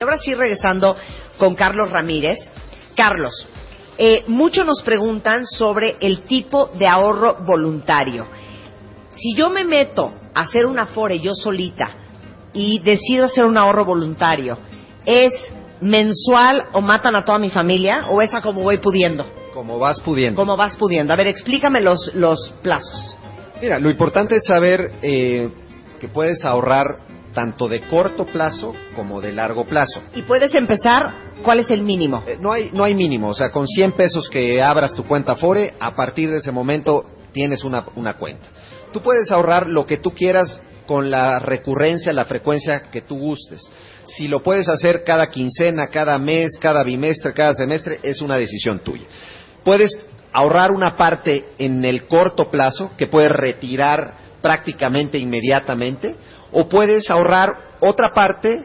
Ahora sí, regresando con Carlos Ramírez. Carlos, eh, muchos nos preguntan sobre el tipo de ahorro voluntario. Si yo me meto a hacer una FORE yo solita y decido hacer un ahorro voluntario, ¿es mensual o matan a toda mi familia o es a como voy pudiendo? Como vas pudiendo. Como vas pudiendo. A ver, explícame los, los plazos. Mira, lo importante es saber eh, que puedes ahorrar tanto de corto plazo como de largo plazo. Y puedes empezar, ¿cuál es el mínimo? Eh, no, hay, no hay mínimo, o sea, con 100 pesos que abras tu cuenta Fore, a partir de ese momento tienes una, una cuenta. Tú puedes ahorrar lo que tú quieras con la recurrencia, la frecuencia que tú gustes. Si lo puedes hacer cada quincena, cada mes, cada bimestre, cada semestre, es una decisión tuya. Puedes ahorrar una parte en el corto plazo que puedes retirar prácticamente inmediatamente o puedes ahorrar otra parte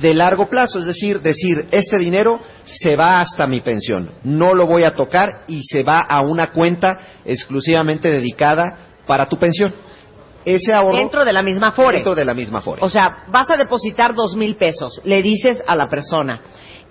de largo plazo, es decir, decir, este dinero se va hasta mi pensión, no lo voy a tocar y se va a una cuenta exclusivamente dedicada para tu pensión. Ese ahorro dentro de la misma fore. Dentro de la misma fore. O sea, vas a depositar dos mil pesos, le dices a la persona,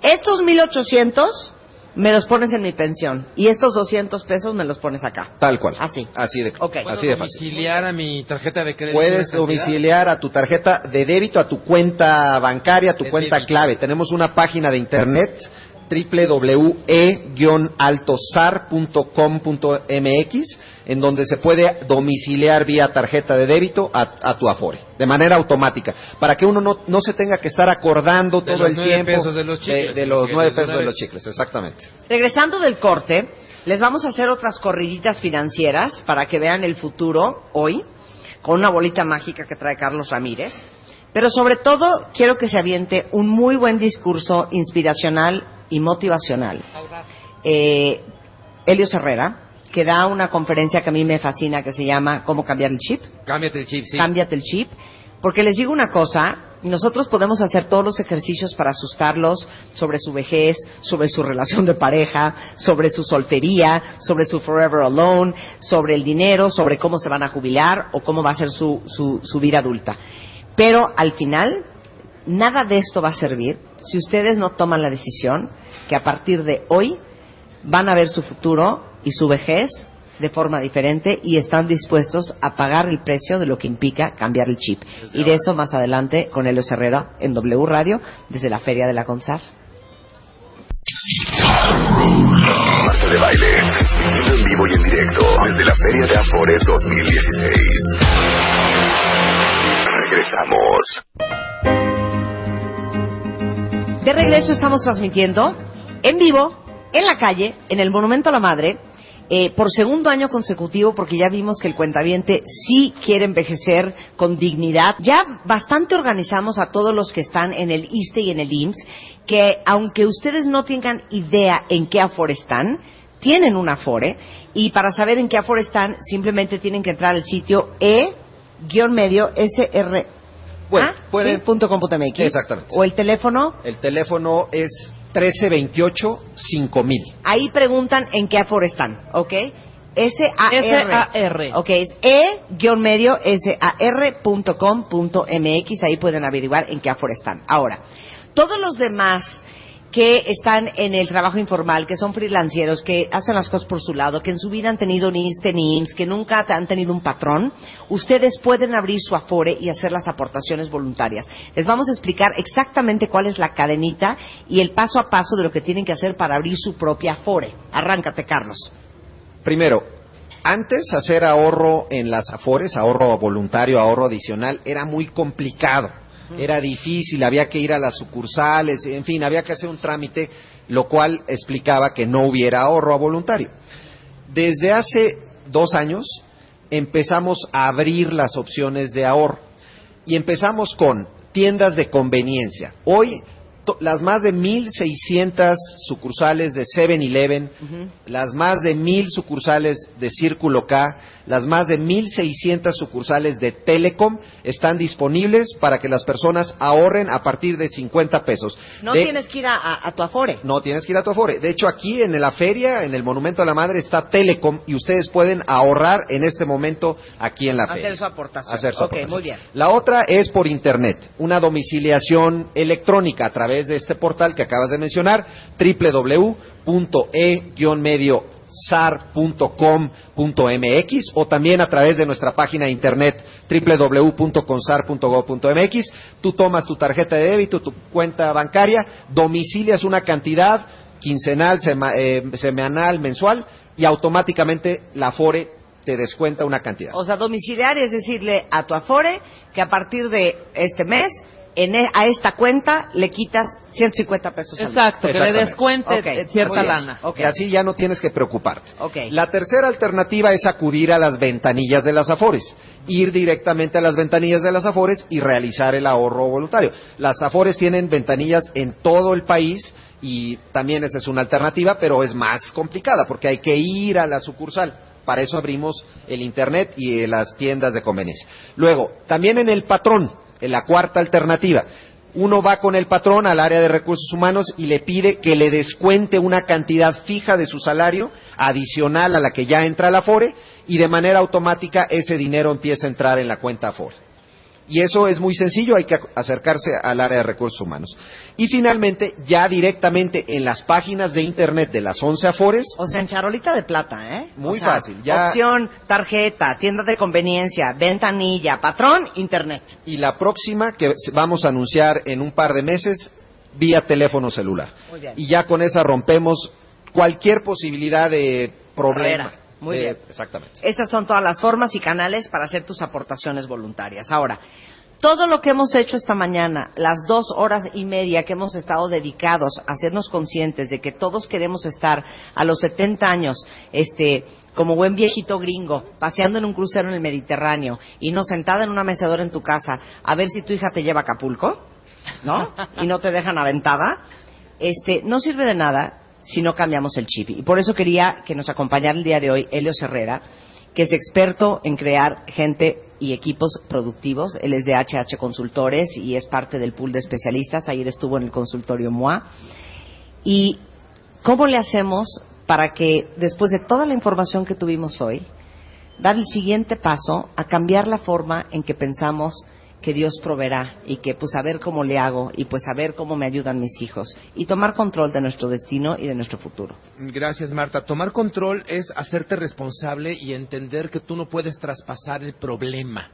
estos mil ochocientos me los pones en mi pensión y estos 200 pesos me los pones acá. Tal cual. Así. Así de, Ok. así de fácil. domiciliar a mi tarjeta de crédito? Puedes domiciliar a tu tarjeta de débito, a tu cuenta bancaria, a tu De cuenta débito. clave. Tenemos una página de internet www.e-altosar.com.mx en donde se puede domiciliar vía tarjeta de débito a, a tu Afore, de manera automática, para que uno no, no se tenga que estar acordando De todo el tiempo pesos de los chicles, de los que nueve de pesos de los chicles, exactamente. Regresando del corte, les vamos a hacer otras corriditas financieras para que vean el futuro hoy, con una bolita mágica que trae Carlos Ramírez. Pero sobre todo, quiero que se aviente un muy buen discurso inspiracional y motivacional. Eh, Elio Herrera, que da una conferencia que a mí me fascina, que se llama ¿Cómo cambiar el chip? Cámbiate el chip, sí. Cámbiate el chip. Porque les digo una cosa, nosotros podemos hacer todos los ejercicios para asustarlos sobre su vejez, sobre su relación de pareja, sobre su soltería, sobre su forever alone, sobre el dinero, sobre cómo se van a jubilar o cómo va a ser su, su, su vida adulta. Pero al final, nada de esto va a servir si ustedes no toman la decisión que a partir de hoy van a ver su futuro y su vejez de forma diferente y están dispuestos a pagar el precio de lo que implica cambiar el chip. Y de eso más adelante con Helios Herrera en W Radio desde la Feria de la CONSAR. Marta de Baile, en vivo y en directo desde la Feria de Afore 2016. Regresamos. De regreso estamos transmitiendo en vivo, en la calle, en el Monumento a la Madre, eh, por segundo año consecutivo, porque ya vimos que el cuentaviente sí quiere envejecer con dignidad. Ya bastante organizamos a todos los que están en el ISTE y en el IMSS, que aunque ustedes no tengan idea en qué afore están, tienen un afore, y para saber en qué afore están, simplemente tienen que entrar al sitio e-medio sr Bueno, Ah, pueden- sí, punto. Exactamente. O el teléfono El teléfono es 1328-5000. Ahí preguntan en qué aforo están, ¿ok? S-A-R. S-A-R. Ok, es e-medio sar.com.mx. Ahí pueden averiguar en qué aforo están. Ahora, todos los demás que están en el trabajo informal, que son freelanceros, que hacen las cosas por su lado, que en su vida han tenido ni IMSS ni que nunca han tenido un patrón, ustedes pueden abrir su Afore y hacer las aportaciones voluntarias. Les vamos a explicar exactamente cuál es la cadenita y el paso a paso de lo que tienen que hacer para abrir su propia Afore. Arráncate, Carlos. Primero, antes hacer ahorro en las Afores, ahorro voluntario, ahorro adicional, era muy complicado era difícil, había que ir a las sucursales, en fin, había que hacer un trámite, lo cual explicaba que no hubiera ahorro a voluntario. Desde hace dos años empezamos a abrir las opciones de ahorro y empezamos con tiendas de conveniencia. Hoy las más de 1.600 sucursales de 7-Eleven, las más de 1.000 sucursales de Círculo K, las más de 1.600 sucursales de Telecom están disponibles para que las personas ahorren a partir de 50 pesos. No tienes que ir a, tu Afore. No tienes que ir a tu Afore. De hecho, aquí en la feria, en el Monumento a la Madre, está Telecom y ustedes pueden ahorrar en este momento aquí en la feria. Hacer su aportación. Hacer su muy bien. La otra es por Internet, una domiciliación electrónica a través de este portal que acabas de mencionar, www.e-medio sar.com.mx o también a través de nuestra página de internet www.consar.gov.mx. Tú tomas tu tarjeta de débito, tu cuenta bancaria, domicilias una cantidad quincenal, eh, semanal, mensual y automáticamente la Afore te descuenta una cantidad. O sea, domiciliar es decirle a tu Afore que a partir de este mes en, e, a esta cuenta le quitas 150 pesos Exacto, que le descuente cierta lana. Y así ya no tienes que preocuparte. La tercera alternativa es acudir a las ventanillas de las Afores. Ir directamente a las ventanillas de las Afores y realizar el ahorro voluntario. Las Afores tienen ventanillas en todo el país y también esa es una alternativa, pero es más complicada porque hay que ir a la sucursal. Para eso abrimos el Internet y las tiendas de conveniencia. Luego, también en el patrón la cuarta alternativa. Uno va con el patrón al área de recursos humanos y le pide que le descuente una cantidad fija de su salario adicional a la que ya entra la Afore y de manera automática ese dinero empieza a entrar en la cuenta Afore. Y eso es muy sencillo, hay que acercarse al área de recursos humanos. Y finalmente, ya directamente en las páginas de internet de las 11 Afores. O sea, en charolita de plata, ¿eh? Muy fácil. Ya... Opción, tarjeta, tienda de conveniencia, ventanilla, patrón, internet. Y la próxima que vamos a anunciar en un par de meses, vía teléfono celular. Y ya con esa rompemos cualquier posibilidad de problema. Muy bien. Exactamente. Esas son todas las formas y canales para hacer tus aportaciones voluntarias. Ahora, todo lo que hemos hecho esta mañana, las dos horas y media que hemos estado dedicados a hacernos conscientes de que todos queremos estar a los 70 años, este, como buen viejito gringo, paseando en un crucero en el Mediterráneo y no sentada en una mecedora en tu casa a ver si tu hija te lleva a Acapulco, ¿no? Y no te dejan aventada, este, no sirve de nada si no cambiamos el chip. Y por eso quería que nos acompañara el día de hoy Helio Herrera, que es experto en crear gente y equipos productivos. Él es de HH Consultores y es parte del pool de especialistas. Ayer estuvo en el consultorio MOA. ¿Y cómo le hacemos para que, después de toda la información que tuvimos hoy, dar el siguiente paso a cambiar la forma en que pensamos que Dios proveerá y que pues a ver cómo le hago y pues a ver cómo me ayudan mis hijos y tomar control de nuestro destino y de nuestro futuro. Gracias Marta. Tomar control es hacerte responsable y entender que tú no puedes traspasar el problema.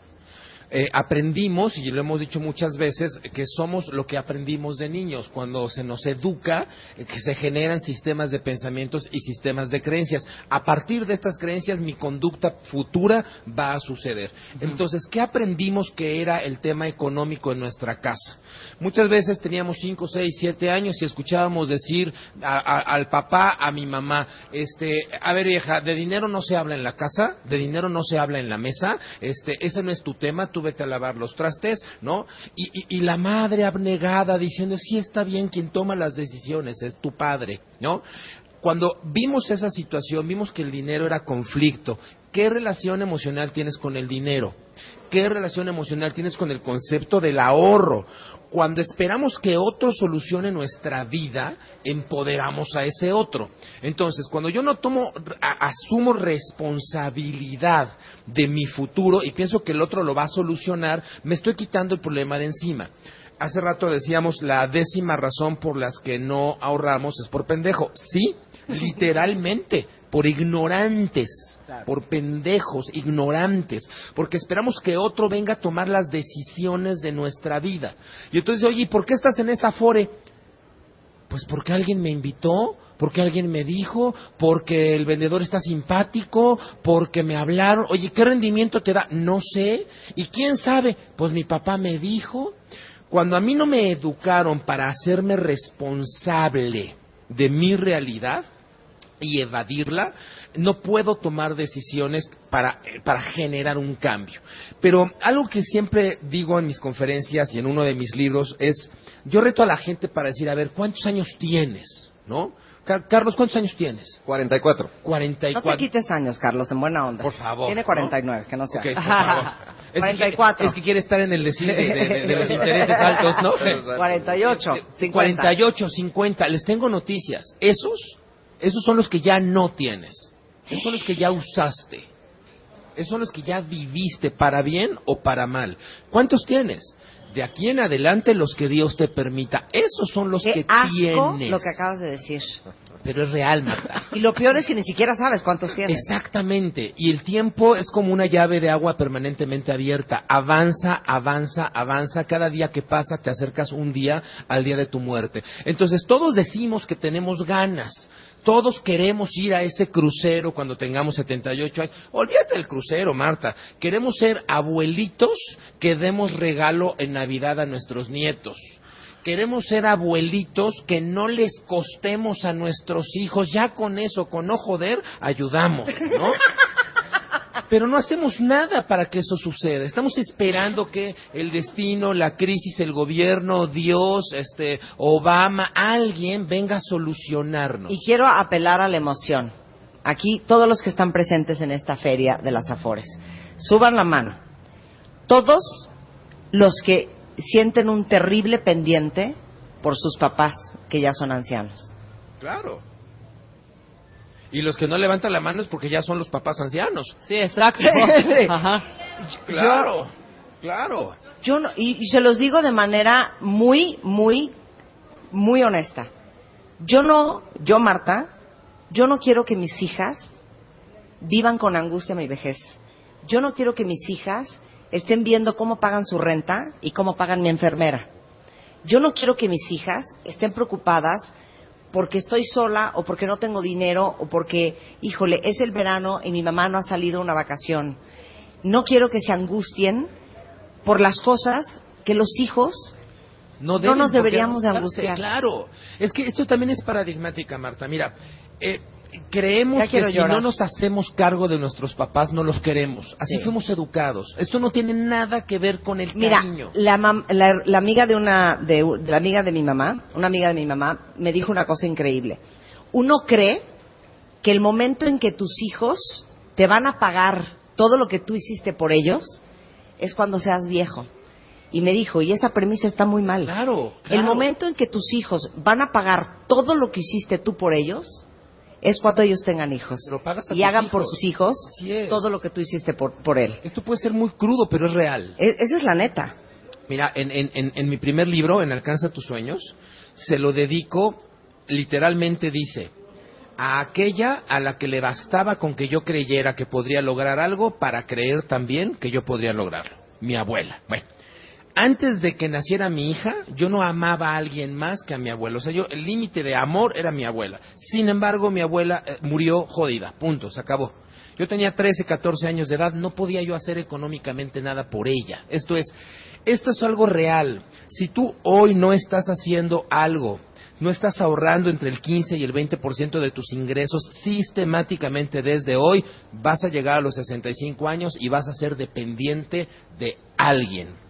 Eh, aprendimos, y lo hemos dicho muchas veces, que somos lo que aprendimos de niños. Cuando se nos educa, eh, que se generan sistemas de pensamientos y sistemas de creencias. A partir de estas creencias, mi conducta futura va a suceder. Entonces, ¿qué aprendimos que era el tema económico en nuestra casa? Muchas veces teníamos 5, 6, 7 años y escuchábamos decir al papá, a mi mamá, este, a ver vieja, de dinero no se habla en la casa, de dinero no se habla en la mesa, este, ese no es tu tema, tú vete a lavar los trastes, ¿no? Y, la madre abnegada diciendo, sí está bien, quien toma las decisiones es tu padre, ¿no? Cuando vimos esa situación, vimos que el dinero era conflicto. ¿Qué relación emocional tienes con el dinero? ¿Qué relación emocional tienes con el concepto del ahorro? Cuando esperamos que otro solucione nuestra vida, empoderamos a ese otro. Entonces, cuando yo no tomo, asumo responsabilidad de mi futuro y pienso que el otro lo va a solucionar, me estoy quitando el problema de encima. hace rato decíamos la décima razón por las que no ahorramos es por pendejo. Sí, literalmente, por ignorantes, por pendejos, ignorantes, porque esperamos que otro venga a tomar las decisiones de nuestra vida. Y entonces, oye, ¿por qué estás en esa fore? Pues porque alguien me invitó, porque alguien me dijo, porque el vendedor está simpático, porque me hablaron. Oye, ¿qué rendimiento te da? No sé. ¿Y quién sabe? Pues mi papá me dijo. Cuando a mí no me educaron para hacerme responsable de mi realidad y evadirla, no puedo tomar decisiones para, para generar un cambio. Pero algo que siempre digo en mis conferencias y en uno de mis libros es, yo reto a la gente para decir, a ver, ¿cuántos años tienes? ¿No? Carlos, ¿cuántos años tienes? 44. 44. No te quites años, Carlos, en buena onda. Por favor. Tiene 49, que no sea. Ok, por favor. Es 44. Que, es que quiere estar en el de, de, de, de los intereses altos, ¿no? 48, 50. 48, 50. Les tengo noticias. Esos, esos son los que ya no tienes. Esos son los que ya usaste. Esos son los que ya viviste, para bien o para mal. ¿Cuántos tienes? De aquí en adelante los que Dios te permita. Esos son los Qué que asco tienes. lo que acabas de decir. Pero es real, Marta. Y lo peor es que ni siquiera sabes cuántos tienes. Exactamente. Y el tiempo es como una llave de agua permanentemente abierta. Avanza, avanza, avanza. Cada día que pasa te acercas un día al día de tu muerte. Entonces todos decimos que tenemos ganas. Todos queremos ir a ese crucero cuando tengamos 78 años. Olvídate del crucero, Marta. Queremos ser abuelitos que demos regalo en Navidad a nuestros nietos. Queremos ser abuelitos que no les costemos a nuestros hijos. Ya con eso, con no joder, ayudamos, ¿no? Pero no hacemos nada para que eso suceda. Estamos esperando que el destino, la crisis, el gobierno, Dios, este, Obama, alguien venga a solucionarnos. Y quiero apelar a la emoción. Aquí, todos los que están presentes en esta feria de las Afores, suban la mano. Todos los que sienten un terrible pendiente por sus papás que ya son ancianos. Claro. Y los que no levantan la mano es porque ya son los papás ancianos. Sí, exacto. Ajá. Claro, claro. Yo no- y, y se los digo de manera muy, muy, muy honesta. Yo no, yo Marta, yo no quiero que mis hijas vivan con angustia mi vejez. Yo no quiero que mis hijas estén viendo cómo pagan su renta y cómo pagan mi enfermera. Yo no quiero que mis hijas estén preocupadas porque estoy sola o porque no tengo dinero o porque, híjole, es el verano y mi mamá no ha salido a una vacación. No quiero que se angustien por las cosas que los hijos No, No nos deberíamos de angustiar. Claro. Es que esto también es paradigmática, Marta. Mira, eh, creemos que si llorar. no nos hacemos cargo de nuestros papás, no los queremos. Así Sí. fuimos educados. Esto no tiene nada que ver con el Mira, cariño. la, mam- la, la amiga de una de, la amiga de mi mamá, una amiga de mi mamá me dijo una cosa increíble. Uno cree que el momento en que tus hijos te van a pagar todo lo que tú hiciste por ellos es cuando seas viejo. Y me dijo, y esa premisa está muy mal. Claro, El claro. momento en que tus hijos van a pagar todo lo que hiciste tú por ellos es cuando ellos tengan hijos y hagan por sus hijos todo lo que tú hiciste por, por él. Esto puede ser muy crudo, pero es real. E- esa es la neta. Mira, en, en, en, en mi primer libro, en Alcanza tus sueños, se lo dedico, literalmente dice, a aquella a la que le bastaba con que yo creyera que podría lograr algo para creer también que yo podría lograrlo. Mi abuela. Bueno, antes de que naciera mi hija, yo no amaba a alguien más que a mi abuela. O sea, yo, el límite de amor era mi abuela. Sin embargo, mi abuela eh, murió jodida. Punto, se acabó. Yo tenía 13, 14 años de edad, no podía yo hacer económicamente nada por ella. Esto es, esto es algo real. Si tú hoy no estás haciendo algo, no estás ahorrando entre el 15 y el 20% de tus ingresos sistemáticamente desde hoy, vas a llegar a los 65 años y vas a ser dependiente de alguien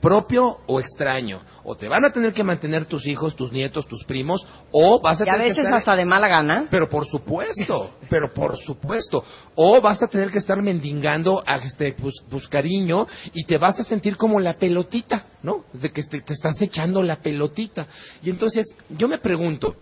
propio o extraño. O te van a tener que mantener tus hijos, tus nietos, tus primos, o vas a Y a tener que veces estar... hasta de mala gana. Pero por supuesto, pero por supuesto. O vas a tener que estar mendigando a este, pues, pues, cariño y te vas a sentir como la pelotita, ¿no? De que te, te estás echando la pelotita. Y entonces, yo me pregunto,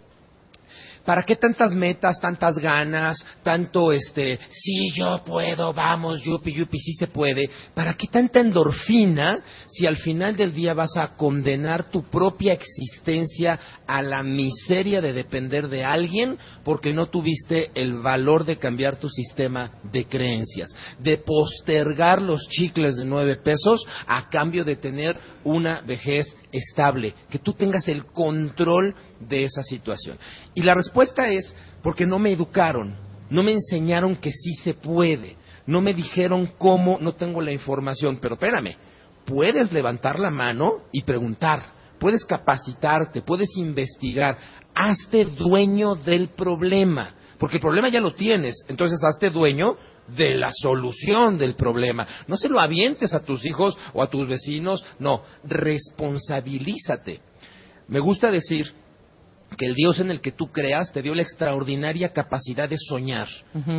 ¿Para qué tantas metas, tantas ganas, tanto este, sí yo puedo, vamos, yupi, yupi, sí se puede? ¿Para qué tanta endorfina si al final del día vas a condenar tu propia existencia a la miseria de depender de alguien porque no tuviste el valor de cambiar tu sistema de creencias, de postergar los chicles de nueve pesos a cambio de tener una vejez estable, que tú tengas el control de esa situación. Y la es porque no me educaron, no me enseñaron que sí se puede, no me dijeron cómo, no tengo la información, pero espérame, puedes levantar la mano y preguntar, puedes capacitarte, puedes investigar, hazte dueño del problema, porque el problema ya lo tienes, entonces hazte dueño de la solución del problema. No se lo avientes a tus hijos o a tus vecinos, no, responsabilízate. Me gusta decir que el Dios en el que tú creas te dio la extraordinaria capacidad de soñar.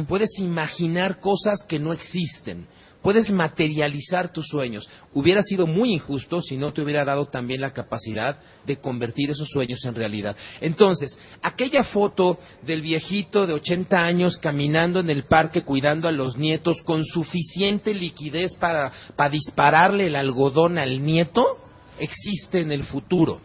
Puedes imaginar cosas que no existen. Puedes materializar tus sueños. Hubiera sido muy injusto si no te hubiera dado también la capacidad de convertir esos sueños en realidad. Entonces, aquella foto del viejito de 80 años caminando en el parque cuidando a los nietos con suficiente liquidez para, para dispararle el algodón al nieto, existe en el futuro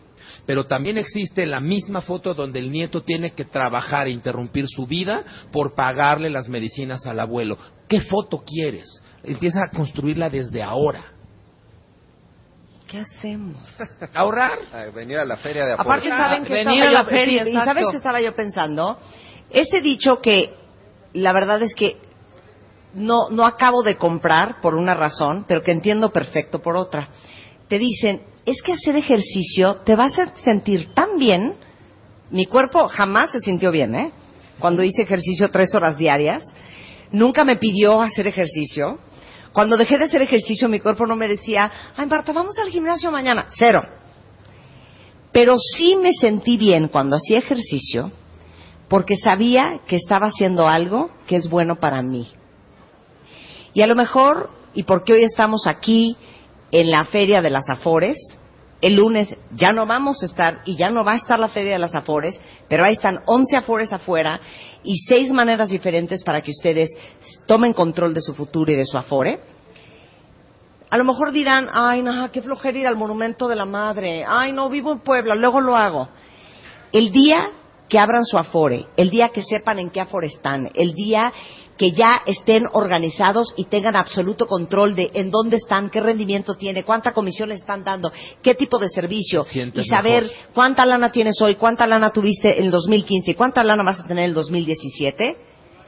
pero también existe la misma foto donde el nieto tiene que trabajar e interrumpir su vida por pagarle las medicinas al abuelo. ¿Qué foto quieres? Empieza a construirla desde ahora. ¿Qué hacemos? Ahorrar. Ah, venir a la feria de Aparte. ¿saben qué venir a la yo- feria, y. ¿sabes qué estaba yo pensando? Ese dicho que la verdad es que no, no acabo de comprar por una razón, pero que entiendo perfecto por otra. Te dicen, es que hacer ejercicio te va a hacer sentir tan bien. Mi cuerpo jamás se sintió bien, ¿eh? Cuando hice ejercicio tres horas diarias, nunca me pidió hacer ejercicio. Cuando dejé de hacer ejercicio, mi cuerpo no me decía, ay, Marta, vamos al gimnasio mañana. Cero. Pero sí me sentí bien cuando hacía ejercicio porque sabía que estaba haciendo algo que es bueno para mí. Y a lo mejor, y porque hoy estamos aquí en la Feria de las Afores, el lunes ya no vamos a estar y ya no va a estar la Feria de las Afores, pero ahí están 11 Afores afuera y seis maneras diferentes para que ustedes tomen control de su futuro y de su Afore. A lo mejor dirán, ay, no, qué flojera ir al Monumento de la Madre, ay, no, vivo en Puebla, luego lo hago. El día que abran su Afore, el día que sepan en qué Afore están, el día que ya estén organizados y tengan absoluto control de en dónde están, qué rendimiento tiene, cuánta comisión les están dando, qué tipo de servicio, sientes y saber mejor. cuánta lana tienes hoy, cuánta lana tuviste en el 2015 y cuánta lana vas a tener en el 2017,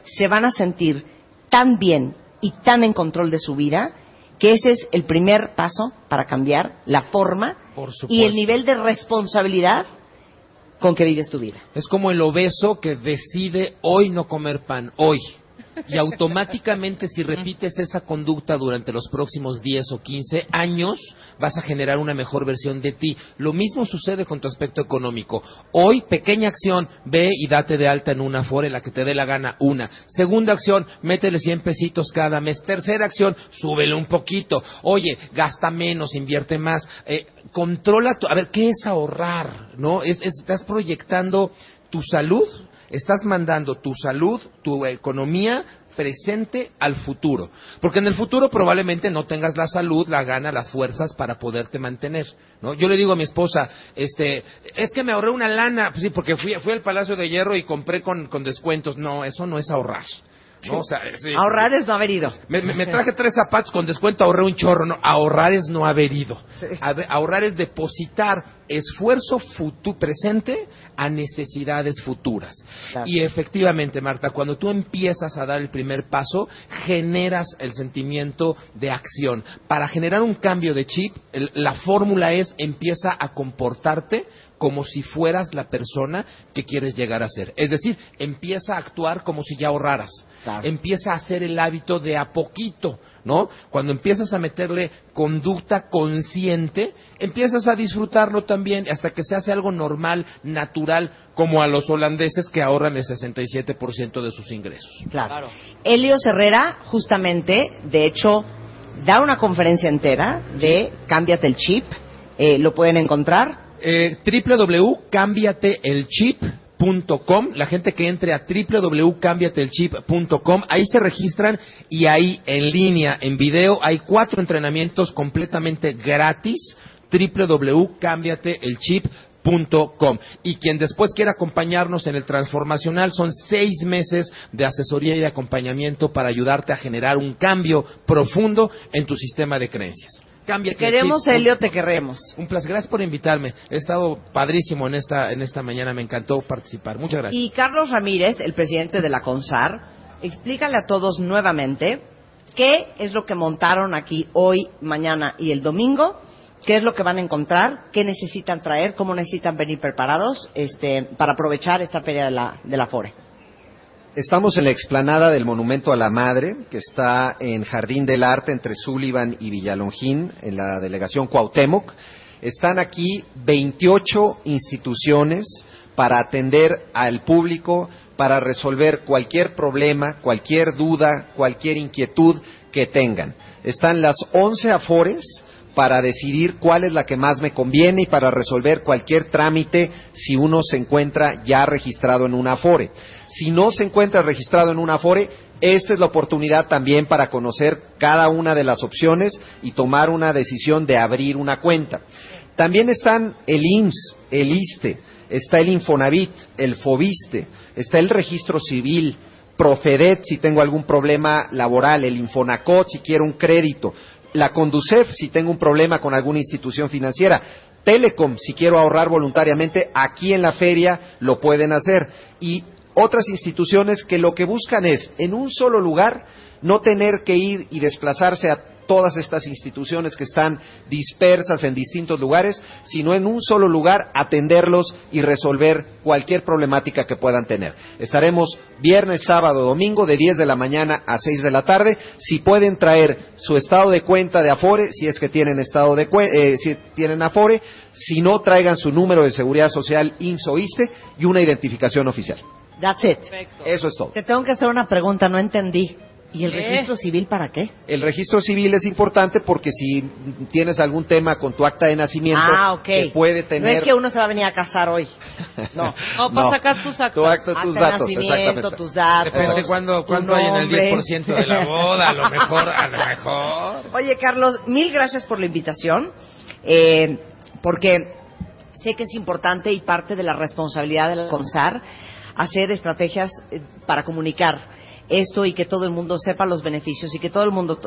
se van a sentir tan bien y tan en control de su vida que ese es el primer paso para cambiar la forma y el nivel de responsabilidad con que vives tu vida. Es como el obeso que decide hoy no comer pan, hoy. Y automáticamente si repites esa conducta durante los próximos 10 o 15 años, vas a generar una mejor versión de ti. Lo mismo sucede con tu aspecto económico. Hoy, pequeña acción, ve y date de alta en una Afore, la que te dé la gana, una. Segunda acción, métele 100 pesitos cada mes. Tercera acción, súbele un poquito. Oye, gasta menos, invierte más. Eh, controla tu... A ver, ¿qué es ahorrar? ¿No? Es- es- estás proyectando tu salud, estás mandando tu salud, tu economía presente al futuro. Porque en el futuro probablemente no tengas la salud, la gana, las fuerzas para poderte mantener. ¿no? Yo le digo a mi esposa, este, es que me ahorré una lana, sí, porque fui, fui al Palacio de Hierro y compré con, con descuentos. No, eso no es ahorrar. ¿No? O sea, sí. Ahorrar es no haber ido. Me, me- me traje tres zapatos con descuento, ahorré un chorro. No, ahorrar es no haber ido. Sí. A ver, ahorrar es depositar esfuerzo futu- presente a necesidades futuras. Claro. Y efectivamente, Marta, cuando tú empiezas a dar el primer paso, generas el sentimiento de acción. Para generar un cambio de chip, el- la fórmula es empieza a comportarte como si fueras la persona que quieres llegar a ser. Es decir, empieza a actuar como si ya ahorraras. Claro. Empieza a hacer el hábito de a poquito, ¿no? Cuando empiezas a meterle conducta consciente, empiezas a disfrutarlo también hasta que se hace algo normal, natural, como a los holandeses que ahorran el 67% de sus ingresos. Claro. Claro. Helios Herrera, justamente, de hecho, da una conferencia entera de Cámbiate el chip. Eh, lo pueden encontrar. Eh, la gente que entre a www.cambiatelchip.com, ahí se registran y ahí en línea, en video, hay cuatro entrenamientos completamente gratis, www.cambiatelchip.com. Y quien después quiera acompañarnos en el transformacional son seis meses de asesoría y de acompañamiento para ayudarte a generar un cambio profundo en tu sistema de creencias. Cambia queremos, Helio, te queremos. Un placer, gracias por invitarme. He estado padrísimo en esta, en esta mañana, me encantó participar. Muchas gracias. Y Carlos Ramírez, el presidente de la CONSAR, explícale a todos nuevamente qué es lo que montaron aquí hoy, mañana y el domingo, qué es lo que van a encontrar, qué necesitan traer, cómo necesitan venir preparados este, para aprovechar esta feria de la, de la FORE. Estamos en la explanada del Monumento a la Madre, que está en Jardín del Arte entre Sullivan y Villalongín, en la delegación Cuauhtémoc. Están aquí 28 instituciones para atender al público, para resolver cualquier problema, cualquier duda, cualquier inquietud que tengan. Están las 11 afores para decidir cuál es la que más me conviene y para resolver cualquier trámite si uno se encuentra ya registrado en una Afore. Si no se encuentra registrado en una Afore, esta es la oportunidad también para conocer cada una de las opciones y tomar una decisión de abrir una cuenta. También están el IMSS, el ISTE, está el Infonavit, el FOBISTE, está el registro civil, Profedet si tengo algún problema laboral, el Infonacot si quiero un crédito, la Conducef si tengo un problema con alguna institución financiera, Telecom si quiero ahorrar voluntariamente, aquí en la feria lo pueden hacer. Y otras instituciones que lo que buscan es, en un solo lugar, no tener que ir y desplazarse a todas estas instituciones que están dispersas en distintos lugares, sino en un solo lugar atenderlos y resolver cualquier problemática que puedan tener. Estaremos viernes, sábado, domingo de 10 de la mañana a 6 de la tarde. Si pueden traer su estado de cuenta de Afore, si es que tienen estado de eh, si tienen Afore, si no traigan su número de seguridad social IMSS o ISTE y una identificación oficial. That's it. Eso es todo. Te tengo que hacer una pregunta, no entendí. ¿Y el registro civil para qué? El registro civil es importante porque si tienes algún tema con tu acta de nacimiento, ah, que puede tener... No es que uno se va a venir a casar hoy. No, no para sacar tus actas. Tu acta, tus datos, exactamente. tus datos. Depende cuándo, cuándo hay en el 10% de la boda, a lo mejor, a lo mejor. Oye, Carlos, mil gracias por la invitación, eh, porque sé que es importante y parte de la responsabilidad de la CONSAR hacer estrategias eh, para comunicar esto y que todo el mundo sepa los beneficios y que todo el mundo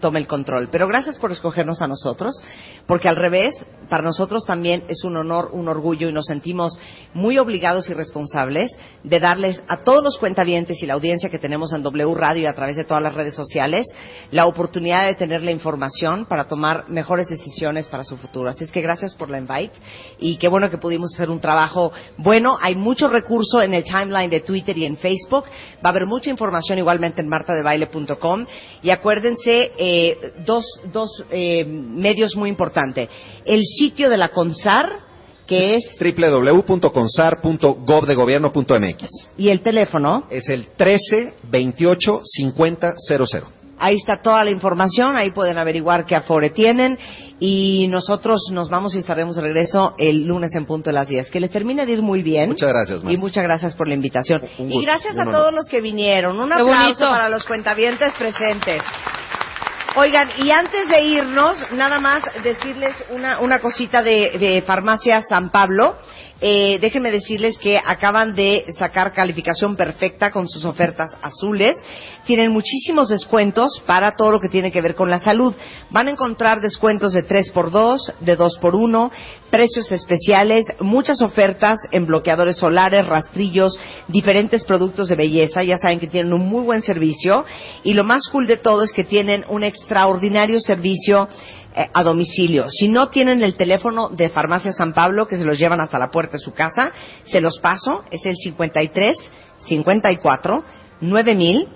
tome el control. Pero gracias por escogernos a nosotros, porque al revés, para nosotros también es un honor, un orgullo y nos sentimos muy obligados y responsables de darles a todos los cuentavientes y la audiencia que tenemos en W Radio y a través de todas las redes sociales la oportunidad de tener la información para tomar mejores decisiones para su futuro. Así es que gracias por la invite y qué bueno que pudimos hacer un trabajo bueno. Hay mucho recurso en el timeline de Twitter y en Facebook. Va a haber mucha información igualmente en martadebaile.com. Y acuérdense, eh, dos, dos eh, medios muy importantes. El sitio de la CONSAR, que es www.consar.govdegobierno.mx. ¿Y el teléfono? Es el 13 28 50 00. Ahí está toda la información, ahí pueden averiguar qué Afore tienen y nosotros nos vamos y estaremos de regreso el lunes en punto de las 10. Que les termine de ir muy bien. Muchas gracias, Y muchas gracias por la invitación. y gracias a todos los que vinieron. Un aplauso para los cuentavientes presentes. Oigan, y antes de irnos, nada más decirles una, una cosita de, de Farmacia San Pablo. Eh, déjenme decirles que acaban de sacar calificación perfecta con sus ofertas azules. Tienen muchísimos descuentos para todo lo que tiene que ver con la salud. Van a encontrar descuentos de 3x2, de 2x1, precios especiales, muchas ofertas en bloqueadores solares, rastrillos, diferentes productos de belleza. Ya saben que tienen un muy buen servicio. Y lo más cool de todo es que tienen un extraordinario servicio a domicilio. Si no tienen el teléfono de Farmacia San Pablo, que se los llevan hasta la puerta de su casa, se los paso, es el 53 54 9000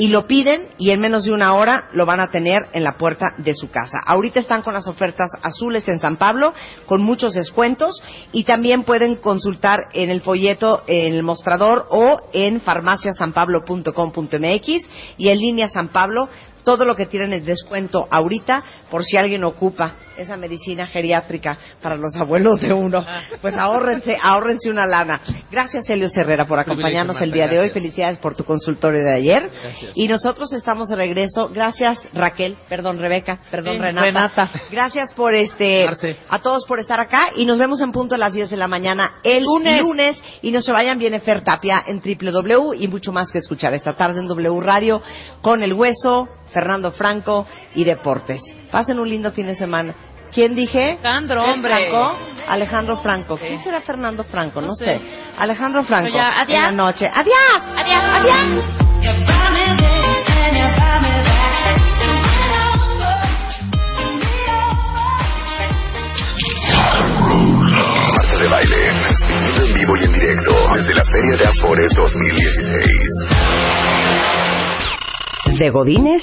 y lo piden y en menos de una hora lo van a tener en la puerta de su casa. Ahorita están con las ofertas azules en San Pablo con muchos descuentos y también pueden consultar en el folleto, en el mostrador o en farmaciasanpablo.com.mx y en línea San Pablo todo lo que tienen en descuento ahorita por si alguien ocupa esa medicina geriátrica para los abuelos de uno. Pues ahórrense, ahórrense una lana. Gracias, Helio Herrera, por acompañarnos el día de hoy. Felicidades por tu consultorio de ayer. Gracias. Y nosotros estamos de regreso. Gracias, Raquel, perdón, Rebeca, perdón, Sí, Renata. Renata. Gracias por este, Marte. a todos por estar acá y nos vemos en punto a las 10 de la mañana el Lunes. lunes. Y no se vayan, viene Fer Tapia en www y mucho más que escuchar esta tarde en W Radio con El Hueso, Fernando Franco y Deportes. Pasen un lindo fin de semana. ¿Quién dije? Alejandro, hombre. Franco. Alejandro Franco. Sí. ¿Quién será Fernando Franco? No, No sé. sé. Alejandro Franco. Ya, adiós. En la noche. ¡Adiós! Adiós. ¡Adiós! Marta de Baile, transmitiendo en vivo y en directo desde la Feria de Afores 2016. De Godines